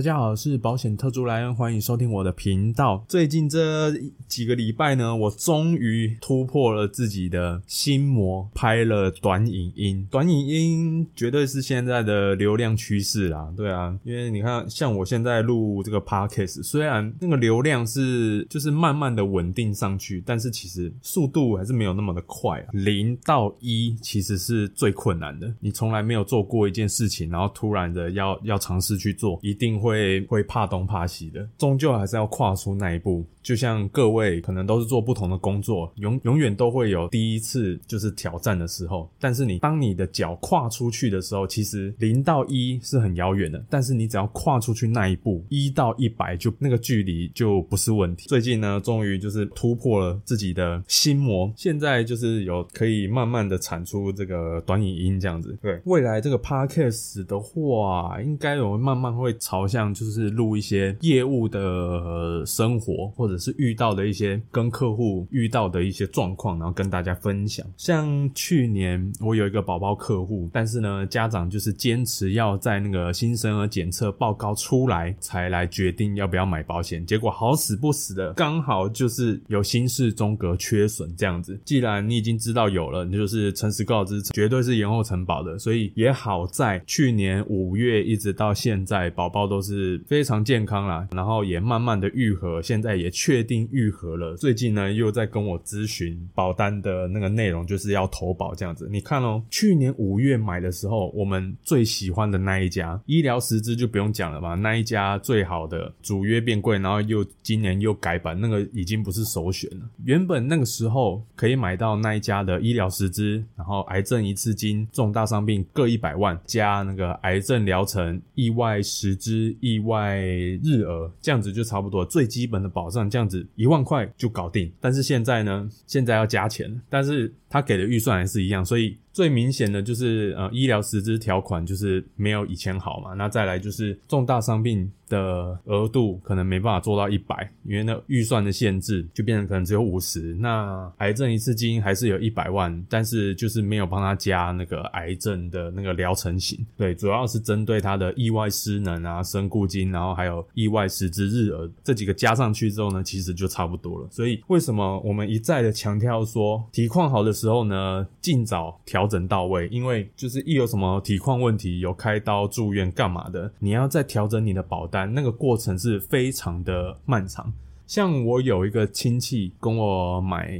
大家好，我是保险特助莱恩，欢迎收听我的频道。最近这几个礼拜呢，我终于突破了自己的心魔，拍了短影音。短影音绝对是现在的流量趋势啦，对啊，因为你看，像我现在录这个 podcast，虽然那个流量是就是慢慢的稳定上去，但是其实速度还是没有那么的快啊。零到一其实是最困难的，你从来没有做过一件事情，然后突然的要要尝试去做，一定会。会会怕东怕西的，终究还是要跨出那一步。就像各位可能都是做不同的工作，永永远都会有第一次就是挑战的时候。但是你当你的脚跨出去的时候，其实零到一是很遥远的，但是你只要跨出去那一步，一到一百就那个距离就不是问题。最近呢，终于就是突破了自己的心魔，现在就是有可以慢慢的产出这个短影音这样子。对，未来这个 podcast 的话，应该我们慢慢会朝向。就是录一些业务的生活，或者是遇到的一些跟客户遇到的一些状况，然后跟大家分享。像去年我有一个宝宝客户，但是呢，家长就是坚持要在那个新生儿检测报告出来才来决定要不要买保险。结果好死不死的，刚好就是有心室中隔缺损这样子。既然你已经知道有了，你就是诚实告知，绝对是延后承保的。所以也好在去年五月一直到现在，宝宝都是。是非常健康啦，然后也慢慢的愈合，现在也确定愈合了。最近呢，又在跟我咨询保单的那个内容，就是要投保这样子。你看哦，去年五月买的时候，我们最喜欢的那一家医疗实质就不用讲了嘛，那一家最好的主约变贵，然后又今年又改版，那个已经不是首选了。原本那个时候可以买到那一家的医疗实质，然后癌症一次金、重大伤病各一百万，加那个癌症疗程、意外实支。意外日额这样子就差不多，最基本的保障这样子一万块就搞定。但是现在呢，现在要加钱，但是他给的预算还是一样，所以。最明显的就是呃医疗实支条款就是没有以前好嘛，那再来就是重大伤病的额度可能没办法做到一百，因为那预算的限制就变成可能只有五十。那癌症一次金还是有一百万，但是就是没有帮他加那个癌症的那个疗程型，对，主要是针对他的意外失能啊、身故金，然后还有意外实支日额这几个加上去之后呢，其实就差不多了。所以为什么我们一再的强调说体况好的时候呢，尽早调。整到位，因为就是一有什么体况问题，有开刀住院干嘛的，你要再调整你的保单，那个过程是非常的漫长。像我有一个亲戚跟我买。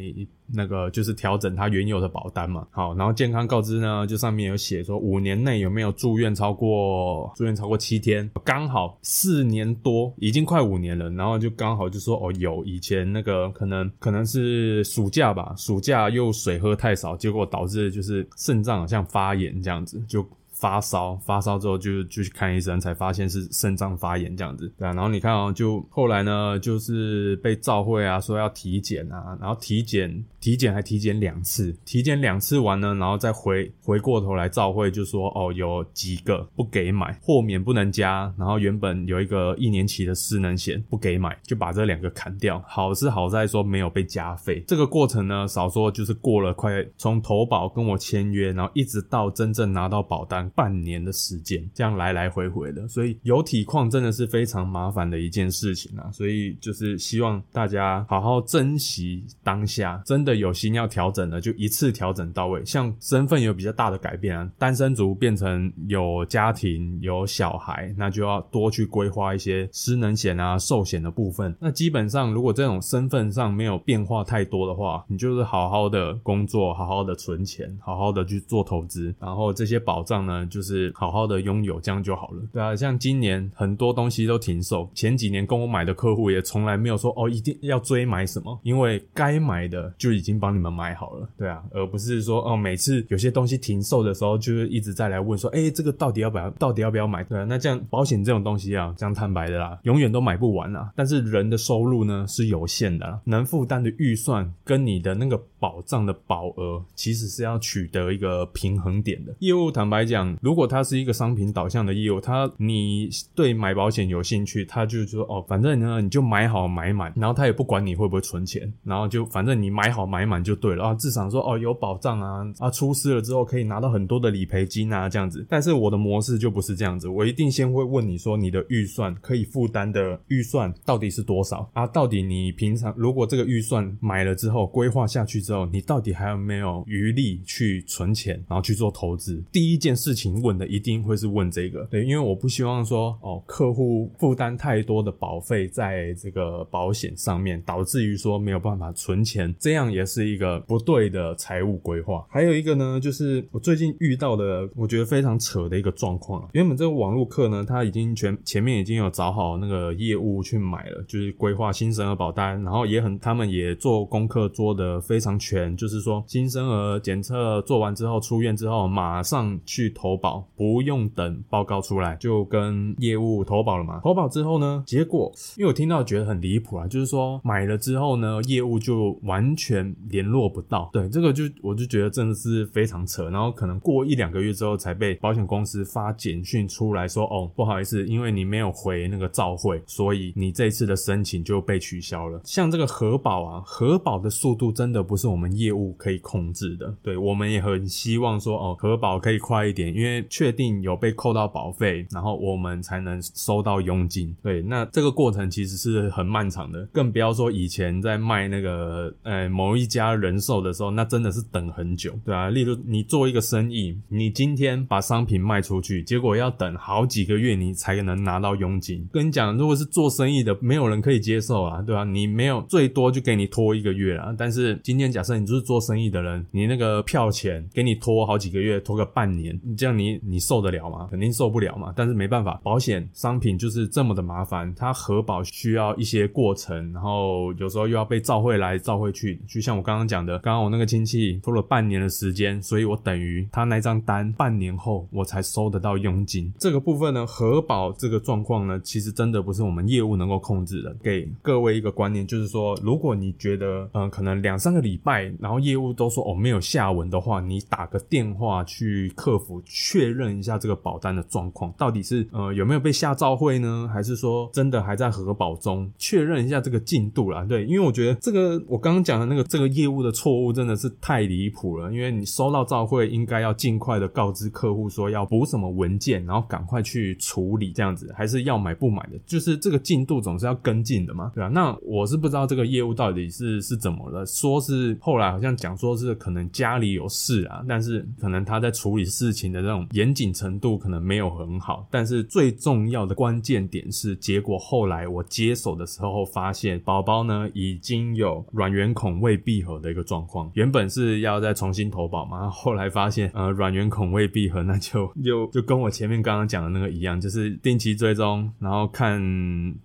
那个就是调整他原有的保单嘛，好，然后健康告知呢，就上面有写说五年内有没有住院超过住院超过七天，刚好四年多，已经快五年了，然后就刚好就说哦有，以前那个可能可能是暑假吧，暑假又水喝太少，结果导致就是肾脏好像发炎这样子就。发烧，发烧之后就就去看医生，才发现是肾脏发炎这样子，对啊。然后你看哦，就后来呢，就是被召会啊，说要体检啊，然后体检，体检还体检两次，体检两次完呢，然后再回回过头来召会，就说哦，有几个不给买，豁免不能加，然后原本有一个一年期的失能险不给买，就把这两个砍掉。好是好在说没有被加费，这个过程呢，少说就是过了快从投保跟我签约，然后一直到真正拿到保单。半年的时间，这样来来回回的，所以有体况真的是非常麻烦的一件事情啊。所以就是希望大家好好珍惜当下，真的有心要调整的，就一次调整到位。像身份有比较大的改变啊，单身族变成有家庭有小孩，那就要多去规划一些失能险啊、寿险的部分。那基本上如果这种身份上没有变化太多的话，你就是好好的工作，好好的存钱，好好的去做投资，然后这些保障呢，就是好好的拥有，这样就好了。对啊，像今年很多东西都停售，前几年跟我买的客户也从来没有说哦一定要追买什么，因为该买的就已经帮你们买好了。对啊，而不是说哦每次有些东西停售的时候，就是一直在来问说，哎，这个到底要不要，到底要不要买？对啊，那这样保险这种东西啊，这样坦白的啦，永远都买不完啊。但是人的收入呢是有限的，能负担的预算跟你的那个保障的保额，其实是要取得一个平衡点的。业务坦白讲，如果它是一个商品导向的业务，它你对买保险有兴趣，他就说哦，反正呢你就买好买满，然后他也不管你会不会存钱，然后就反正你买好买满就对了啊，至少说哦有保障啊啊出事了之后可以拿到很多的理赔金啊这样子。但是我的模式就不是这样子，我一定先会问你说你的预算可以负担的预算到底是多少啊？到底你平常如果这个预算买了之后规划下去之后，你到底还有没有余力去存钱，然后去做投资？第一件事情问的一定会是问这个，对，因为我不希望说哦客户负担太多的保费在这个保险上面，导致于说没有办法存钱，这样也是一个不对的财务规划。还有一个呢，就是我最近遇到的，我觉得非常扯的一个状况。原本这个网络课呢，他已经全前面已经有找好那个业务去买了，就是规划新生儿保单，然后也很他们也做功课做的非常全，就是说新生儿检测做完之后出院之后马上去投投保，不用等报告出来就跟业务投保了嘛。投保之后呢，结果因为我听到觉得很离谱啊，就是说买了之后呢，业务就完全联络不到。对，这个就我就觉得真的是非常扯。然后可能过一两个月之后才被保险公司发简讯出来说，哦，不好意思，因为你没有回那个照会，所以你这次的申请就被取消了。像这个核保啊，核保的速度真的不是我们业务可以控制的。对，我们也很希望说，哦，核保可以快一点，因为确定有被扣到保费，然后我们才能收到佣金。对，那这个过程其实是很漫长的，更不要说以前在卖那个呃某一家人寿的时候，那真的是等很久，对啊。例如你做一个生意，你今天把商品卖出去，结果要等好几个月你才能拿到佣金。跟你讲，如果是做生意的，没有人可以接受啊，对吧？你没有最多就给你拖一个月啊。但是今天假设你就是做生意的人，你那个票钱给你拖好几个月，拖个半年，这样你你受得了吗？肯定受不了嘛。但是没办法，保险商品就是这么的麻烦，它核保需要一些过程，然后有时候又要被召回来召回去。就像我刚刚讲的，刚刚我那个亲戚拖了半年的时间，所以我等于他那张单半年后我才收得到佣金。这个部分呢，核保这个状况呢，其实真的不是我们业务能够控制的。给各位一个观念，就是说，如果你觉得嗯可能两三个礼拜，然后业务都说哦没有下文的话，你打个电话去客服确认一下这个保单的状况，到底是呃有没有被下召会呢，还是说真的还在核保中？确认一下这个进度啦。对，因为我觉得这个我刚刚讲的那个这个业务的错误真的是太离谱了。因为你收到召会，应该要尽快的告知客户说要补什么文件，然后赶快去处理这样子，还是要买不买的，就是这个进度总是要跟进的嘛，对吧？那我是不知道这个业务到底是是怎么了，说是后来好像讲说是可能家里有事啊，但是可能他在处理事情的那种严谨程度可能没有很好，但是最重要的关键点是，结果后来我接手的时候发现宝宝呢已经有软圆孔未闭合的一个状况，原本是要再重新投保嘛，后来发现呃软圆孔未闭合，那就就就跟我前面刚刚讲的那个一样，就是定期追踪，然后看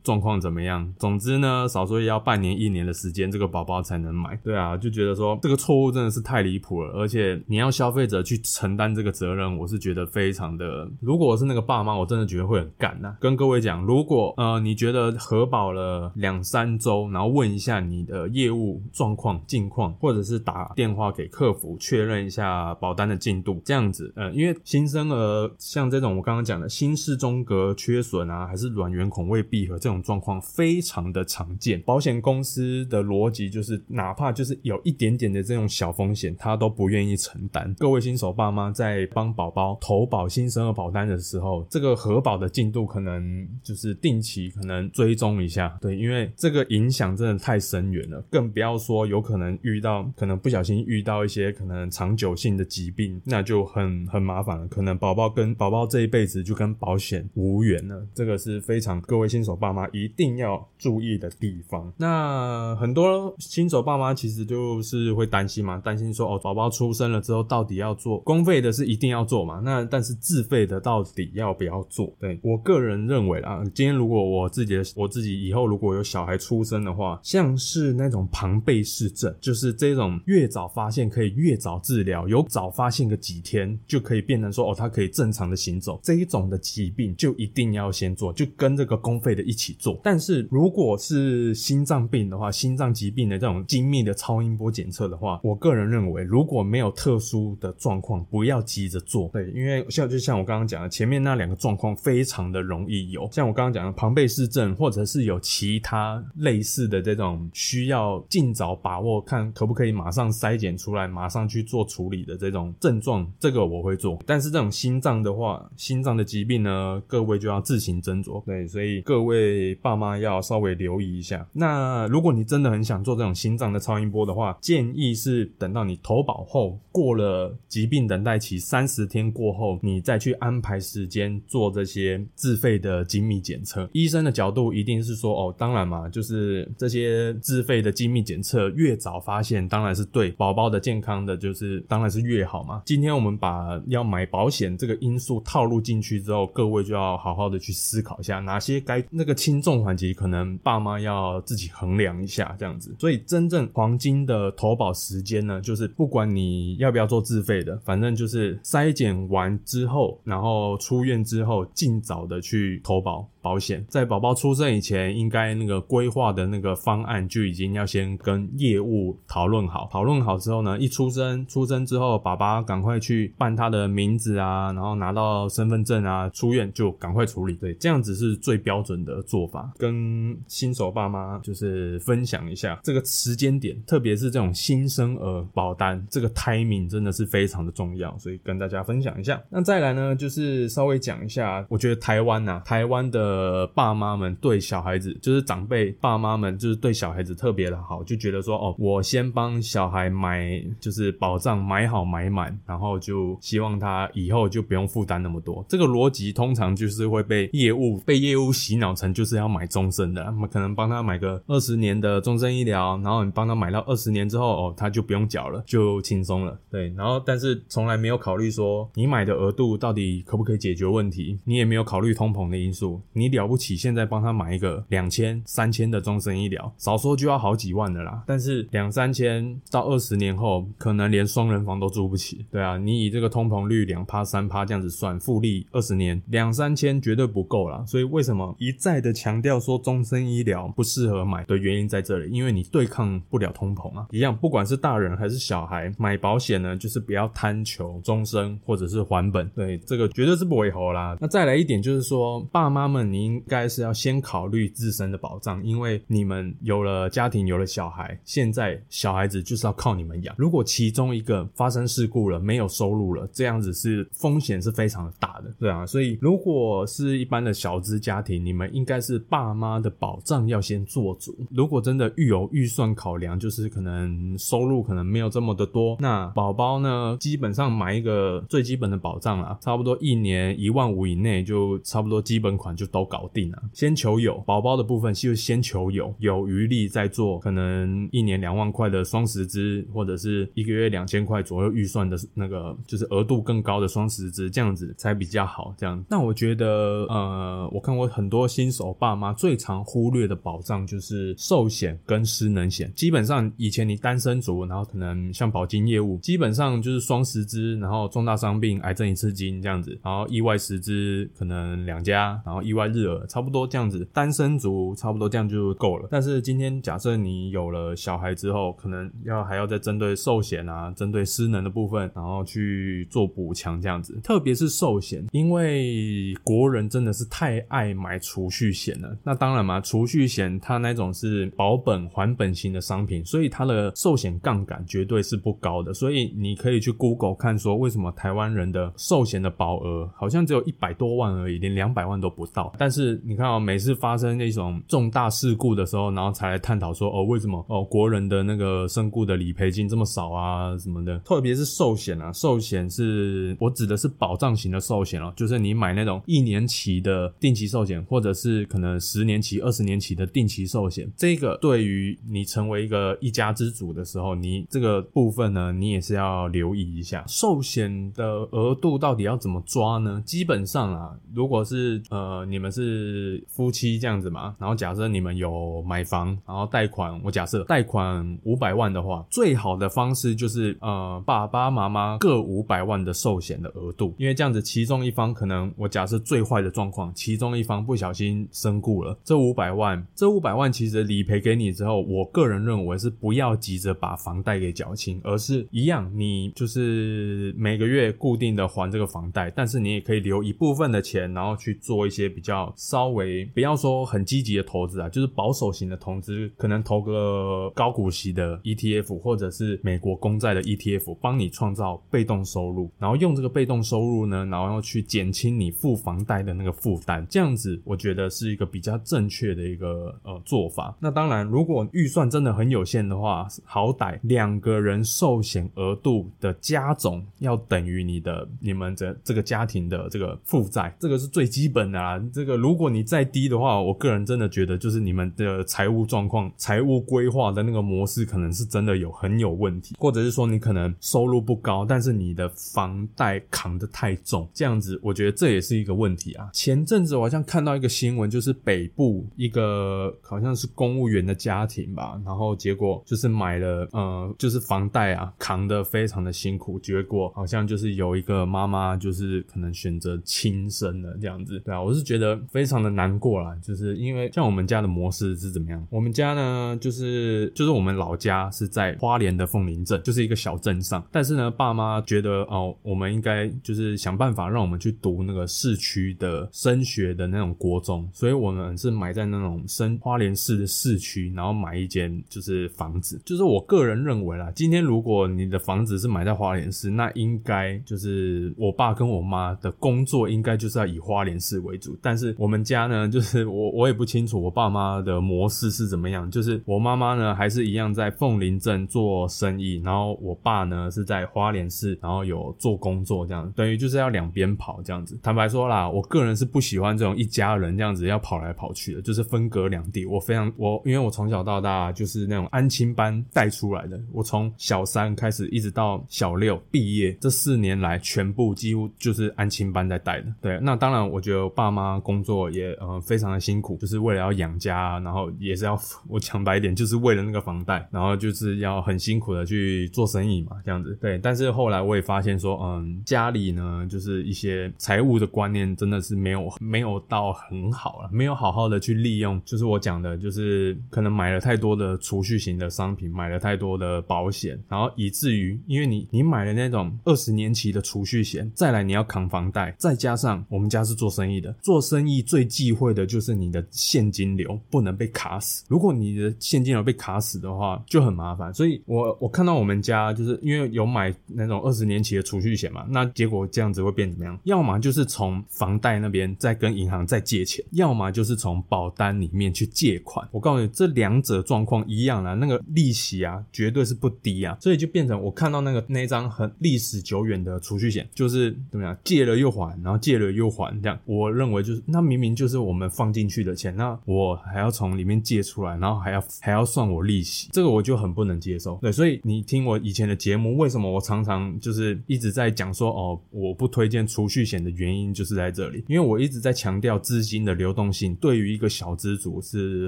状况怎么样。总之呢，少说也要半年一年的时间，这个宝宝才能买。对啊，就觉得说这个错误真的是太离谱了，而且你要消费者去承担这个责任，我我是觉得非常的。如果我是那个爸妈，我真的觉得会很干呐。跟各位讲，如果呃你觉得核保了两三周，然后问一下你的业务状况近况，或者是打电话给客服确认一下保单的进度，这样子，呃，因为新生儿像这种我刚刚讲的心室中隔缺损啊，还是软圆孔未闭合这种状况非常的常见。保险公司的逻辑就是，哪怕就是有一点点的这种小风险，他都不愿意承担。各位新手爸妈在帮宝宝投保新生儿保单的时候，这个核保的进度可能就是定期可能追踪一下，对，因为这个影响真的太深远了，更不要说有可能遇到可能不小心遇到一些可能长久性的疾病，那就很很麻烦了，可能宝宝跟宝宝这一辈子就跟保险无缘了，这个是非常各位新手爸妈一定要注意的地方。那很多新手爸妈其实就是会担心嘛，担心说哦，宝宝出生了之后到底要做公费的是一定要做嘛？那但是自费的到底要不要做？对我个人认为啊，今天如果我自己的我自己以后如果有小孩出生的话，像是那种庞贝氏症，就是这种越早发现可以越早治疗，有早发现个几天就可以变成说哦，他可以正常的行走，这一种的疾病就一定要先做，就跟这个公费的一起做。但是如果是心脏病的话，心脏疾病的这种精密的超音波检测的话，我个人认为如果没有特殊的状况，不要急着做。对，因为像就像我刚刚讲的，前面那两个状况非常的容易有，像我刚刚讲的庞贝氏症，或者是有其他类似的这种需要尽早把握，看可不可以马上筛检出来，马上去做处理的这种症状，这个我会做。但是这种心脏的话，心脏的疾病呢，各位就要自行斟酌。对，所以各位爸妈要稍微留意一下。那如果你真的很想做这种心脏的超音波的话，建议是等到你投保后过了疾病等待期三十天天过后，你再去安排时间做这些自费的精密检测。医生的角度一定是说，哦，当然嘛，就是这些自费的精密检测越早发现，当然是对宝宝的健康的，就是当然是越好嘛。今天我们把要买保险这个因素套入进去之后，各位就要好好的去思考一下，哪些该那个轻重缓急，可能爸妈要自己衡量一下，这样子。所以真正黄金的投保时间呢，就是不管你要不要做自费的，反正就是筛检完之后，然后出院之后，尽早的去投保。保险在宝宝出生以前，应该那个规划的那个方案就已经要先跟业务讨论好。讨论好之后呢，一出生出生之后，爸爸赶快去办他的名字啊，然后拿到身份证啊，出院就赶快处理。对，这样子是最标准的做法。跟新手爸妈就是分享一下这个时间点，特别是这种新生儿保单，这个 timing 真的是非常的重要，所以跟大家分享一下。那再来呢，就是稍微讲一下，我觉得台湾呐，台湾的。呃，爸妈们对小孩子，就是长辈爸妈们，就是对小孩子特别的好，就觉得说，哦，我先帮小孩买，就是保障买好买满，然后就希望他以后就不用负担那么多。这个逻辑通常就是会被业务被业务洗脑成就是要买终身的，可能帮他买个二十年的终身医疗，然后你帮他买到二十年之后，哦，他就不用缴了，就轻松了。对，然后但是从来没有考虑说你买的额度到底可不可以解决问题，你也没有考虑通膨的因素，你。你了不起，现在帮他买一个两千、三千的终身医疗，少说就要好几万的啦。但是两三千到二十年后，可能连双人房都住不起。对啊，你以这个通膨率两趴、三趴这样子算，复利二十年，两三千绝对不够啦。所以为什么一再的强调说终身医疗不适合买的原因在这里？因为你对抗不了通膨啊。一样，不管是大人还是小孩买保险呢，就是不要贪求终身或者是还本。对，这个绝对是不为好啦。那再来一点就是说，爸妈们。你应该是要先考虑自身的保障，因为你们有了家庭，有了小孩，现在小孩子就是要靠你们养。如果其中一个发生事故了，没有收入了，这样子是风险是非常大的，对啊。所以如果是一般的小资家庭，你们应该是爸妈的保障要先做足。如果真的预有预算考量，就是可能收入可能没有这么的多，那宝宝呢，基本上买一个最基本的保障啦，差不多一年一万五以内，就差不多基本款就都。搞定了，先求有宝宝的部分，就先求有，有余力再做，可能一年两万块的双十支，或者是一个月两千块左右预算的那个，就是额度更高的双十支，这样子才比较好。这样，那我觉得，呃，我看过很多新手爸妈最常忽略的保障就是寿险跟失能险。基本上以前你单身族，然后可能像保金业务，基本上就是双十支，然后重大伤病、癌症一次金这样子，然后意外十支可能两家，然后意外。日额差不多这样子，单身族差不多这样就够了。但是今天假设你有了小孩之后，可能要还要再针对寿险啊，针对失能的部分，然后去做补强这样子。特别是寿险，因为国人真的是太爱买储蓄险了。那当然嘛，储蓄险它那种是保本还本型的商品，所以它的寿险杠杆绝对是不高的。所以你可以去 Google 看说，为什么台湾湾人的寿险的保额好像只有一百多万而已，连两百万都不到。但是你看哦，每次发生那种重大事故的时候，然后才来探讨说哦，为什么哦国人的那个身故的理赔金这么少啊什么的？特别是寿险啊，寿险是我指的是保障型的寿险哦，就是你买那种一年期的定期寿险，或者是可能十年期、二十年期的定期寿险，这个对于你成为一个一家之主的时候，你这个部分呢，你也是要留意一下寿险的额度到底要怎么抓呢？基本上啊，如果是呃你们是夫妻这样子嘛，然后假设你们有买房，然后贷款，我假设贷款五百万的话，最好的方式就是呃爸爸妈妈各五百万的寿险的额度，因为这样子其中一方可能我假设最坏的状况，其中一方不小心身故了，这五百万，这五百万其实理赔给你之后，我个人认为是不要急着把房贷给缴清，而是一样，你就是每个月固定的还这个房贷，但是你也可以留一部分的钱，然后去做一些比较要稍微不要说很积极的投资啊，就是保守型的投资，可能投个高股息的 ETF 或者是美国公债的 ETF，帮你创造被动收入，然后用这个被动收入呢，然后去减轻你付房贷的那个负担，这样子我觉得是一个比较正确的一个呃做法。那当然，如果预算真的很有限的话，好歹两个人寿险额度的加总要等于你的你们这这个家庭的这个负债，这个是最基本的啦。这这个如果你再低的话，我个人真的觉得就是你们的财务状况、财务规划的那个模式可能是真的有很有问题，或者是说你可能收入不高，但是你的房贷扛得太重，这样子我觉得这也是一个问题啊。前阵子我好像看到一个新闻，就是北部一个好像是公务员的家庭吧，然后结果就是买了呃，就是房贷啊扛得非常的辛苦，结果好像就是有一个妈妈就是可能选择轻生了这样子，对啊，我是觉得非常的难过啦，就是因为像我们家的模式是怎么样？我们家呢，就是就是我们老家是在花莲的凤林镇，就是一个小镇上，但是呢，爸妈觉得哦，我们应该就是想办法让我们去读那个市区的升学的那种国中，所以我们是买在那种升花莲市的市区，然后买一间就是房子。就是我个人认为啦，今天如果你的房子是买在花莲市，那应该就是我爸跟我妈的工作应该就是要以花莲市为主，但是我们家呢，就是我我也不清楚我爸妈的模式是怎么样，就是我妈妈呢还是一样在凤林镇做生意，然后我爸呢是在花莲市，然后有做工作这样，等于就是要两边跑这样子。坦白说啦，我个人是不喜欢这种一家人这样子要跑来跑去的，就是分隔两地。我非常我因为我从小到大就是那种安亲班带出来的，我从小三开始一直到小六毕业这四年来，全部几乎就是安亲班在带的。对，那当然我觉得爸妈工作也呃非常的辛苦，就是为了要养家，然后也是要 我讲白一点，就是为了那个房贷，然后就是要很辛苦的去做生意嘛，这样子。对，但是后来我也发现说，嗯，家里呢就是一些财务的观念真的是没有没有到很好了，没有好好的去利用，就是我讲的，就是可能买了太多的储蓄型的商品，买了太多的保险，然后以至于因为你你买了那种二十年期的储蓄险，再来你要扛房贷，再加上我们家是做生意的，做生生意最忌讳的就是你的现金流不能被卡死。如果你的现金流被卡死的话，就很麻烦。所以我我看到我们家就是因为有买那种二十年期的储蓄险嘛，那结果这样子会变怎么样？要么就是从房贷那边再跟银行再借钱，要么就是从保单里面去借款。我告诉你，这两者状况一样啊，那个利息啊绝对是不低啊，所以就变成我看到那个那张很历史久远的储蓄险，就是怎么样借了又还，然后借了又还这样。我认为就是那明明就是我们放进去的钱，那我还要从里面借出来，然后还要还要算我利息，这个我就很不能接受。对，所以你听我以前的节目，为什么我常常就是一直在讲说哦，我不推荐储蓄险的原因就是在这里，因为我一直在强调资金的流动性对于一个小资族是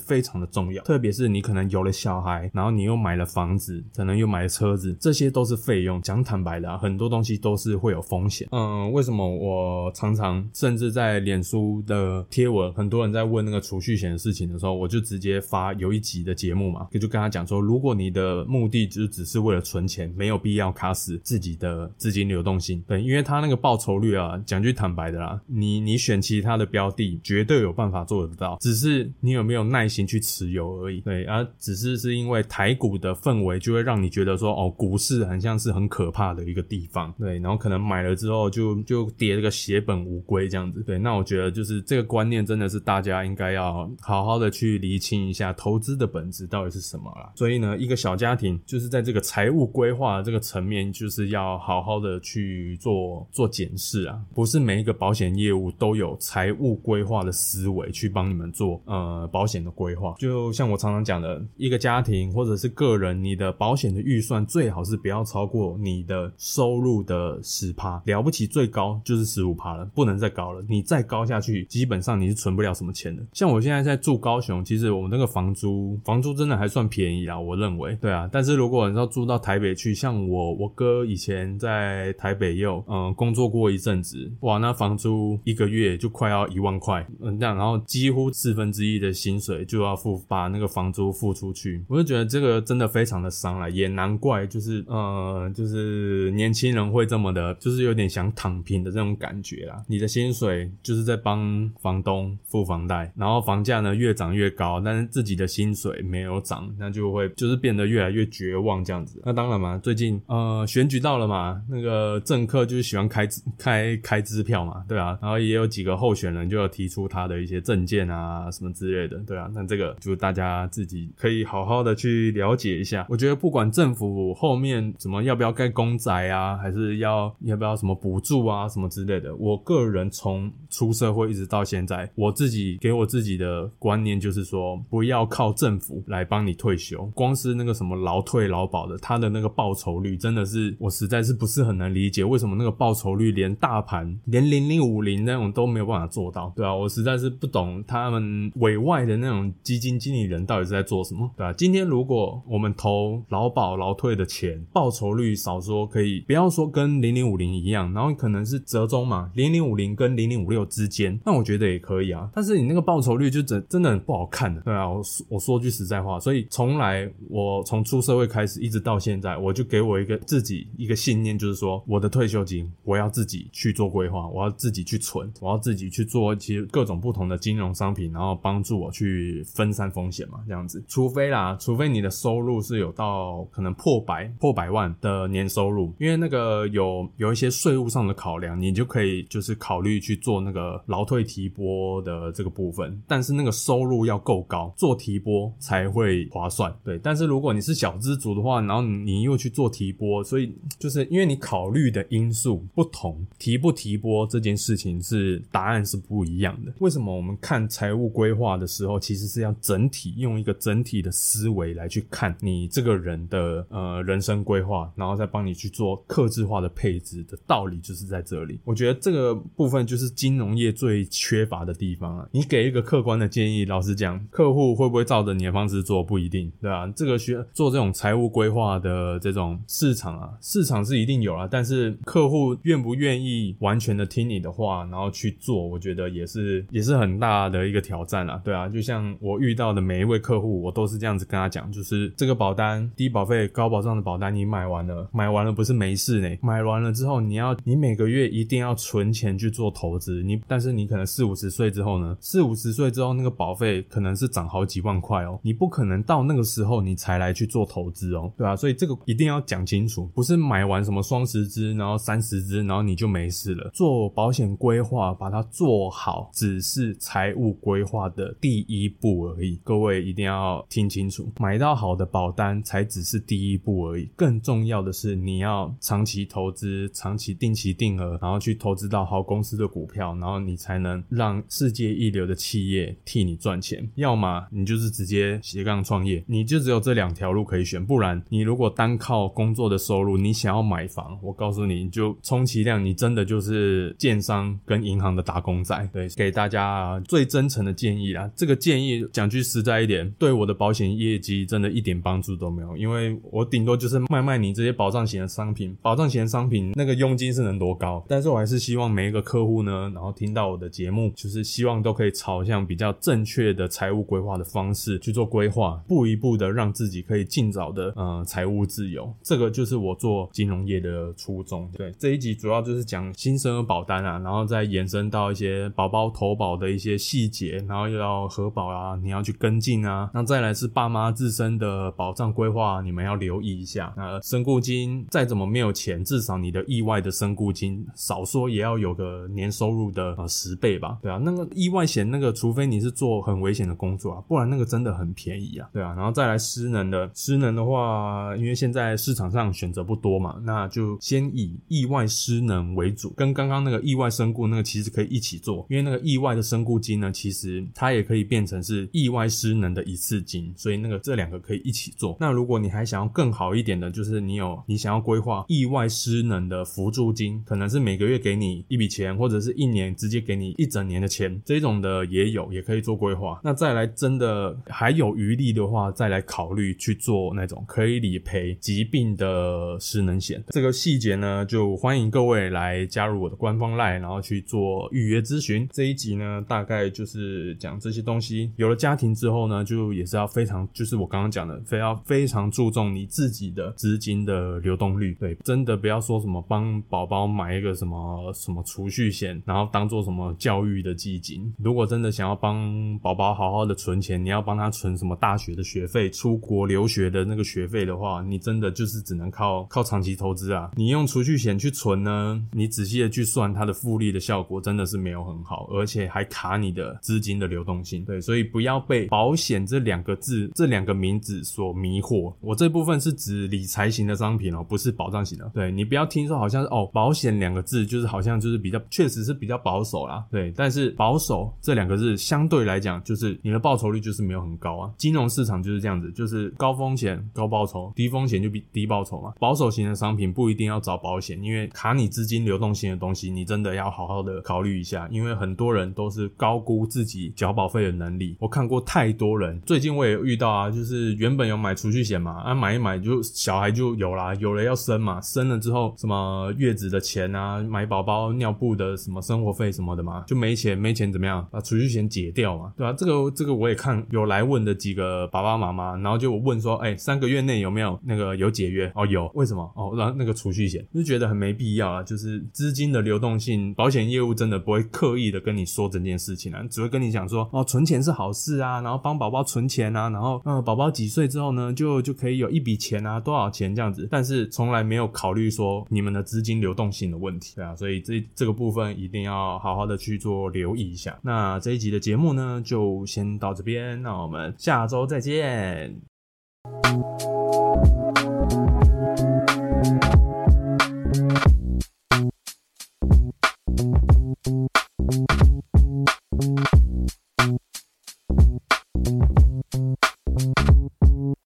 非常的重要，特别是你可能有了小孩，然后你又买了房子，可能又买了车子，这些都是费用。讲坦白的，很多东西都是会有风险。嗯，为什么我常常甚至在脸书的贴文，很多人在问那个储蓄险的事情的时候，我就直接发有一集的节目嘛，就跟他讲说，如果你的目的就只是为了存钱，没有必要卡死自己的资金流动性。对，因为他那个报酬率啊，讲句坦白的啦，你你选其他的标的，绝对有办法做得到，只是你有没有耐心去持有而已。对，而只是是因为台股的氛围，就会让你觉得说，哦，股市很像是很可怕的一个地方。对，然后可能买了之后就就跌了个血本无归这样子，对，那我觉得就是这个观念真的是大家应该要好好的去厘清一下投资的本质到底是什么啦。所以呢，一个小家庭就是在这个财务规划这个层面，就是要好好的去做做检视啊，不是每一个保险业务都有财务规划的思维去帮你们做呃保险的规划。就像我常常讲的，一个家庭或者是个人，你的保险的预算最好是不要超过你的收入的十趴，了不起最高就是十五趴了，不能再高了。你再高下去，基本上你是存不了什么钱的。像我现在在住高雄，其实我们那个房租房租真的还算便宜啦，我认为。对啊，但是如果你要住到台北去，像我我哥以前在台北又嗯工作过一阵子，哇，那房租一个月就快要一万块，嗯这样，然后几乎四分之一的薪水就要付把那个房租付出去，我就觉得这个真的非常的伤了，也难怪就是呃就是年轻人会这么的，就是有点想躺平的这种感觉啦。你的薪水就是在帮房东付房贷，然后房价呢越涨越高，但是自己的薪水没有涨，那就会就是变得越来越绝望这样子。那当然嘛，最近呃选举到了嘛，那个政客就是喜欢开开开支票嘛，对啊，然后也有几个候选人就有提出他的一些政见啊什么之类的，对啊，那这个就大家自己可以好好的去了解一下。我觉得不管政府后面怎么要不要盖公宅啊，还是要要不要什么补助啊什么之类的，我个人从出社会一直到现在，我自己给我自己的观念就是说，不要靠政府来帮你退休，光是那个什么劳退劳保的，它的那个报酬率真的是我实在是不是很能理解，为什么那个报酬率连大盘 连零零五零那种都没有办法做到，对啊，我实在是不懂他们委外的那种基金经理人到底是在做什么，对啊，今天如果我们投劳保劳退的钱，报酬率少说可以不要说跟零零五零一样，然后可能是折中嘛，零零五零跟零零五六之间，那我觉得也可以啊，但是你那个报酬率就真真的很不好看的，对啊，我我说句实在话，所以从来我从出社会开始一直到现在，我就给我一个自己一个信念，就是说我的退休金我要自己去做规划，我要自己去存，我要自己去做其实各种不同的金融商品，然后帮助我去分散风险嘛，这样子。除非啦，除非你的收入是有到可能破百破百万的年收入，因为那个有有一些税务上的考量，你就可以就是考虑去做那个劳退会提拨的这个部分，但是那个收入要够高，做提拨才会划算。对，但是如果你是小资族的话，然后你又去做提拨，所以就是因为你考虑的因素不同，提不提拨这件事情是答案是不一样的。为什么我们看财务规划的时候，其实是要整体用一个整体的思维来去看你这个人的呃人生规划，然后再帮你去做克制化的配置的道理就是在这里。我觉得这个部分就是金融业最缺乏的地方啊。你给一个客观的建议，老实讲，客户会不会照着你的方式做不一定，对吧？这个需做这种财务规划的这种市场啊，市场是一定有啊，但是客户愿不愿意完全的听你的话，然后去做，我觉得也是也是很大的一个挑战啊，对啊，就像我遇到的每一位客户，我都是这样子跟他讲，就是这个保单低保费高保障的保单，你买完了，买完了不是没事呢，买完了之后你要你每个月一定要存钱去做投资，你但是你可能四五十岁之后呢，四五十岁之后那个保费可能是涨好几万块哦，你不可能到那个时候你才来去做投资哦，对吧？所以这个一定要讲清楚，不是买完什么双十支，然后三十支，然后你就没事了。做保险规划，把它做好，只是财务规划的第一步而已。各位一定要听清楚，买到好的保单才只是第一步而已。更重要的是，你要长期投资，长期定期定额，然后去投资到好公司的股票，然后你才能能让世界一流的企业替你赚钱。要么你就是直接斜杠创业，你就只有这两条路可以选。不然，你如果单靠工作的收入，你想要买房，我告诉你，你就充其量你真的就是建商跟银行的打工仔。对，给大家最真诚的建议啦。这个建议讲句实在一点，对我的保险业绩真的一点帮助都没有，因为我顶多就是卖卖你这些保障型的商品，保障型的商品那个佣金是能多高？但是我还是希望每一个客户呢，然后听到我的节目，就是希望都可以朝向比较正确的财务规划的方式去做规划，步一步的让自己可以尽早的呃财务自由。这个就是我做金融业的初衷。对，这一集主要就是讲新生儿保单啊，然后再延伸到一些宝宝投保的一些细节，然后又要核保啊，你要去跟进啊。那再来是爸妈自身的保障规划，你们要留意一下。那身故金再怎么没有钱，至少你的意外的身故金少说也要有个年收入的呃十倍对吧，对啊，那个意外险那个，除非你是做很危险的工作啊，不然那个真的很便宜啊，对啊，然后再来失能的，失能的话，因为现在市场上选择不多嘛，那就先以意外失能为主，跟刚刚那个意外身故那个其实可以一起做，因为那个意外的身故金呢，其实它也可以变成是意外失能的一次金，所以那个这两个可以一起做。那如果你还想要更好一点的，就是你有你想要规划意外失能的辅助金，可能是每个月给你一笔钱，或者是一年直接给你一整年的钱，这种的也有，也可以做规划。那再来真的还有余力的话，再来考虑去做那种可以理赔疾病的失能险。这个细节呢，就欢迎各位来加入我的官方 line，然后去做预约咨询。这一集呢，大概就是讲这些东西。有了家庭之后呢，就也是要非常，就是我刚刚讲的，非要非常注重你自己的资金的流动率。对，真的不要说什么帮宝宝买一个什么什么储蓄险，然后当做什么教育的基金。如果真的想要帮宝宝好好的存钱，你要帮他存什么大学的学费、出国留学的那个学费的话，你真的就是只能靠靠长期投资啊。你用储蓄险去存呢，你仔细的去算它的复利的效果，真的是没有很好，而且还卡你的资金的流动性。对，所以不要被保险这两个字、这两个名字所迷惑。我这部分是指理财型的商品哦，不是保障型的。对你不要听说好像是哦，保险两个字就是好像就是比较，确实是比较保守啦。对，但是保守这两个字相对来讲，就是你的报酬率就是没有很高啊。金融市场就是这样子，就是高风险高报酬，低风险就比低报酬嘛。保守型的商品不一定要找保险，因为卡你资金流动性的东西，你真的要好好的考虑一下，因为很多人都是高估自己缴保费的能力。我看过太多人，最近我也遇到啊，就是原本有买储蓄险嘛，啊买一买就小孩就有啦，有了要生嘛，生了之后什么月子的钱啊，买宝宝尿布的什么生活费什么的嘛，就没钱没钱怎么样，把储蓄险解掉嘛，对吧？这个这个我也看有来问的几个爸爸妈妈，然后就问说，哎，三个月内有没有那个有解约？哦有，为什么？哦，然后那个储蓄险就觉得很没必要啊，就是资金的流动性，保险业务真的不会刻意的跟你说整件事情啊，只会跟你讲说，哦，存钱是好事啊，然后帮宝宝存钱啊，然后嗯，宝宝几岁之后呢，就就可以有一笔钱啊，多少钱这样子，但是从来没有考虑说你们的资金流动性的问题，对啊，所以这这个部分一定要好好的去做留意一下。那这一集的节目呢就先到这边那我们下周再见。